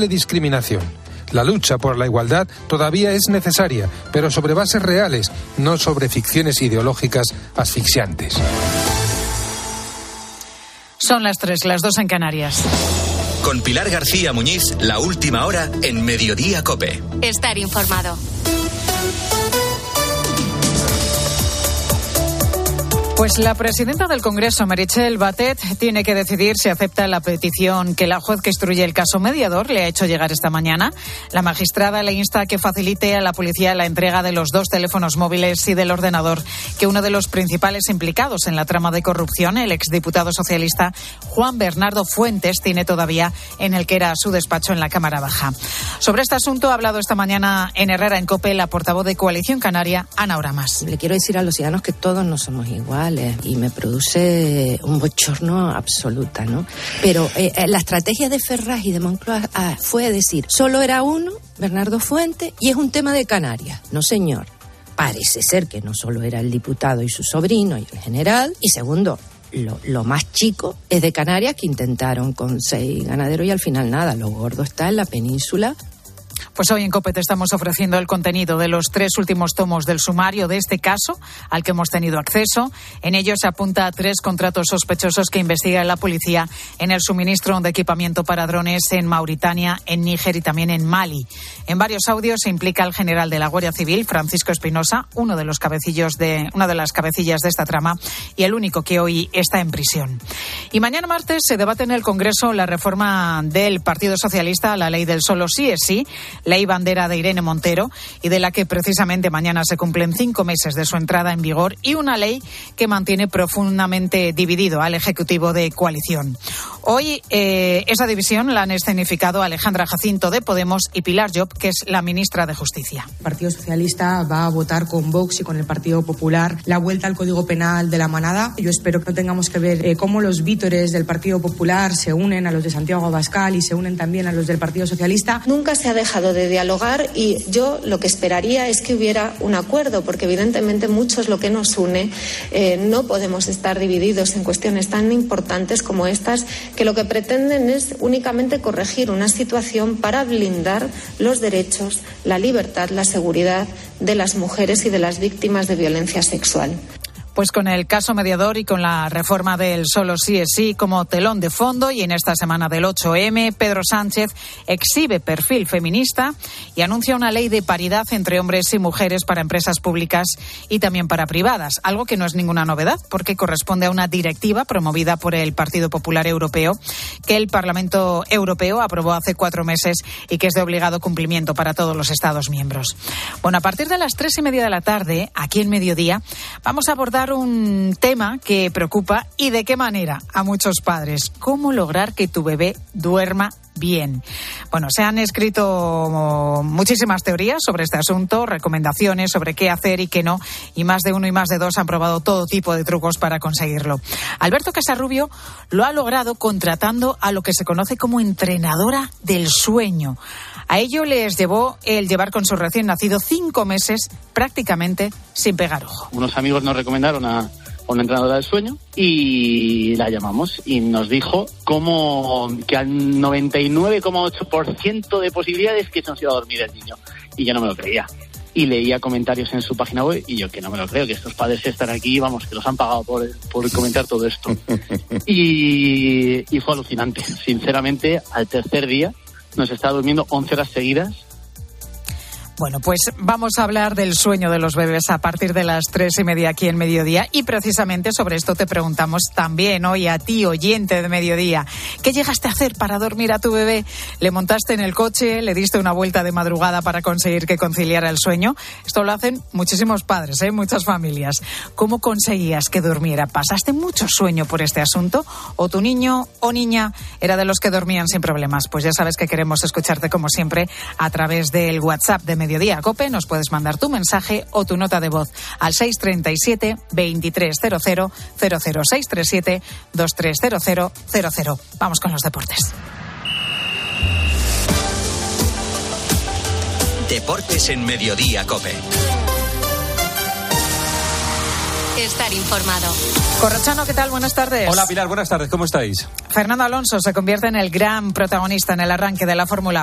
discriminación. La lucha por la igualdad todavía es necesaria, pero sobre bases reales, no sobre ficciones ideológicas asfixiantes. Son las tres, las dos en Canarias. Con Pilar García Muñiz, la última hora en Mediodía Cope. Estar informado. Pues la presidenta del Congreso, Merichel Batet, tiene que decidir si acepta la petición que la juez que instruye el caso mediador le ha hecho llegar esta mañana. La magistrada le insta a que facilite a la policía la entrega de los dos teléfonos móviles y del ordenador que uno de los principales implicados en la trama de corrupción, el exdiputado socialista Juan Bernardo Fuentes, tiene todavía en el que era su despacho en la Cámara Baja. Sobre este asunto ha hablado esta mañana en Herrera en Cope la portavoz de Coalición Canaria, Ana Oramas. Le quiero decir a los ciudadanos que todos no somos iguales y me produce un bochorno absoluta, ¿no? Pero eh, eh, la estrategia de Ferraz y de Moncloa ah, fue decir, solo era uno, Bernardo Fuente, y es un tema de Canarias. No, señor. Parece ser que no solo era el diputado y su sobrino y el general, y segundo, lo, lo, más chico es de Canarias que intentaron con seis ganaderos y al final nada. Lo gordo está en la península pues hoy en COPE te estamos ofreciendo el contenido de los tres últimos tomos del sumario de este caso al que hemos tenido acceso. En ello se apunta a tres contratos sospechosos que investiga la policía en el suministro de equipamiento para drones en Mauritania, en Níger y también en Mali. En varios audios se implica el general de la Guardia Civil, Francisco Espinosa, uno de los cabecillos de una de las cabecillas de esta trama y el único que hoy está en prisión. Y mañana martes se debate en el Congreso la reforma del Partido Socialista a la ley del solo sí es sí ley bandera de Irene Montero y de la que precisamente mañana se cumplen cinco meses de su entrada en vigor y una ley que mantiene profundamente dividido al Ejecutivo de coalición. Hoy eh, esa división la han escenificado Alejandra Jacinto de Podemos y Pilar Job, que es la ministra de Justicia. El Partido Socialista va a votar con Vox y con el Partido Popular la vuelta al Código Penal de la manada. Yo espero que no tengamos que ver eh, cómo los vítores del Partido Popular se unen a los de Santiago Abascal y se unen también a los del Partido Socialista. Nunca se ha dejado de dialogar y yo lo que esperaría es que hubiera un acuerdo, porque evidentemente mucho es lo que nos une. Eh, no podemos estar divididos en cuestiones tan importantes como estas, que lo que pretenden es únicamente corregir una situación para blindar los derechos, la libertad, la seguridad de las mujeres y de las víctimas de violencia sexual. Pues con el caso mediador y con la reforma del solo sí es sí como telón de fondo y en esta semana del 8M, Pedro Sánchez exhibe perfil feminista y anuncia una ley de paridad entre hombres y mujeres para empresas públicas y también para privadas, algo que no es ninguna novedad porque corresponde a una directiva promovida por el Partido Popular Europeo que el Parlamento Europeo aprobó hace cuatro meses y que es de obligado cumplimiento para todos los Estados miembros. Bueno, a partir de las tres y media de la tarde, aquí en mediodía, vamos a abordar un tema que preocupa y de qué manera a muchos padres. ¿Cómo lograr que tu bebé duerma bien. Bueno, se han escrito muchísimas teorías sobre este asunto, recomendaciones sobre qué hacer y qué no, y más de uno y más de dos han probado todo tipo de trucos para conseguirlo. Alberto Casarrubio lo ha logrado contratando a lo que se conoce como entrenadora del sueño. A ello les llevó el llevar con su recién nacido cinco meses prácticamente sin pegar ojo. Unos amigos nos recomendaron a una entrenadora del sueño y la llamamos y nos dijo como que al 99,8% de posibilidades que se nos iba a dormir el niño. Y yo no me lo creía. Y leía comentarios en su página web y yo que no me lo creo, que estos padres están aquí, vamos, que los han pagado por, por comentar todo esto. y, y fue alucinante. Sinceramente, al tercer día nos está durmiendo 11 horas seguidas bueno, pues vamos a hablar del sueño de los bebés a partir de las tres y media aquí en Mediodía y precisamente sobre esto te preguntamos también hoy a ti, oyente de Mediodía. ¿Qué llegaste a hacer para dormir a tu bebé? ¿Le montaste en el coche? ¿Le diste una vuelta de madrugada para conseguir que conciliara el sueño? Esto lo hacen muchísimos padres, ¿eh? muchas familias. ¿Cómo conseguías que durmiera? ¿Pasaste mucho sueño por este asunto? ¿O tu niño o niña era de los que dormían sin problemas? Pues ya sabes que queremos escucharte como siempre a través del WhatsApp de Mediodía Cope, nos puedes mandar tu mensaje o tu nota de voz al 637 2300 00637 230000. Vamos con los deportes. Deportes en Mediodía Cope. Estar informado. Corrochano, ¿qué tal? Buenas tardes. Hola Pilar, buenas tardes, ¿cómo estáis? Fernando Alonso se convierte en el gran protagonista en el arranque de la Fórmula 1.